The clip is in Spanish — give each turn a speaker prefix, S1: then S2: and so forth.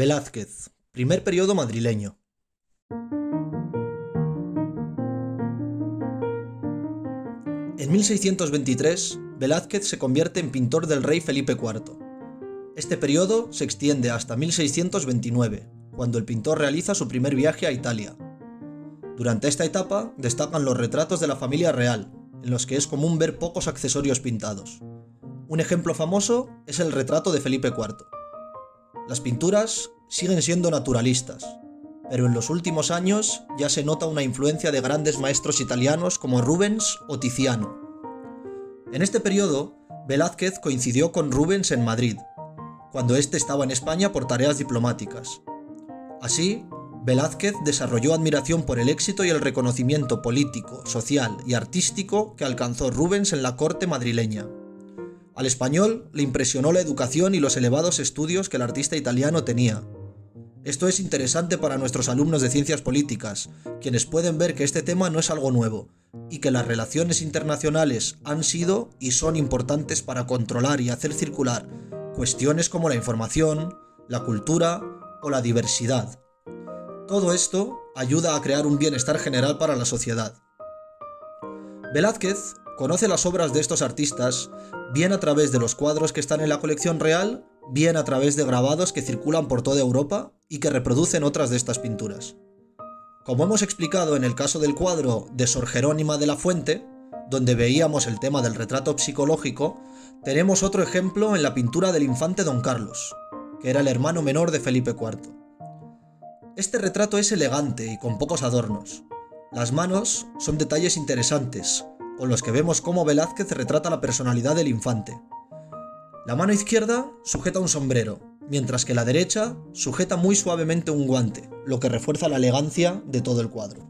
S1: Velázquez, primer periodo madrileño. En 1623, Velázquez se convierte en pintor del rey Felipe IV. Este periodo se extiende hasta 1629, cuando el pintor realiza su primer viaje a Italia. Durante esta etapa destacan los retratos de la familia real, en los que es común ver pocos accesorios pintados. Un ejemplo famoso es el retrato de Felipe IV. Las pinturas siguen siendo naturalistas, pero en los últimos años ya se nota una influencia de grandes maestros italianos como Rubens o Tiziano. En este periodo, Velázquez coincidió con Rubens en Madrid, cuando éste estaba en España por tareas diplomáticas. Así, Velázquez desarrolló admiración por el éxito y el reconocimiento político, social y artístico que alcanzó Rubens en la corte madrileña. Al español le impresionó la educación y los elevados estudios que el artista italiano tenía. Esto es interesante para nuestros alumnos de ciencias políticas, quienes pueden ver que este tema no es algo nuevo, y que las relaciones internacionales han sido y son importantes para controlar y hacer circular cuestiones como la información, la cultura o la diversidad. Todo esto ayuda a crear un bienestar general para la sociedad. Velázquez conoce las obras de estos artistas bien a través de los cuadros que están en la colección real, bien a través de grabados que circulan por toda Europa y que reproducen otras de estas pinturas. Como hemos explicado en el caso del cuadro de Sor Jerónima de la Fuente, donde veíamos el tema del retrato psicológico, tenemos otro ejemplo en la pintura del infante Don Carlos, que era el hermano menor de Felipe IV. Este retrato es elegante y con pocos adornos. Las manos son detalles interesantes, con los que vemos cómo Velázquez retrata la personalidad del infante. La mano izquierda sujeta un sombrero, mientras que la derecha sujeta muy suavemente un guante, lo que refuerza la elegancia de todo el cuadro.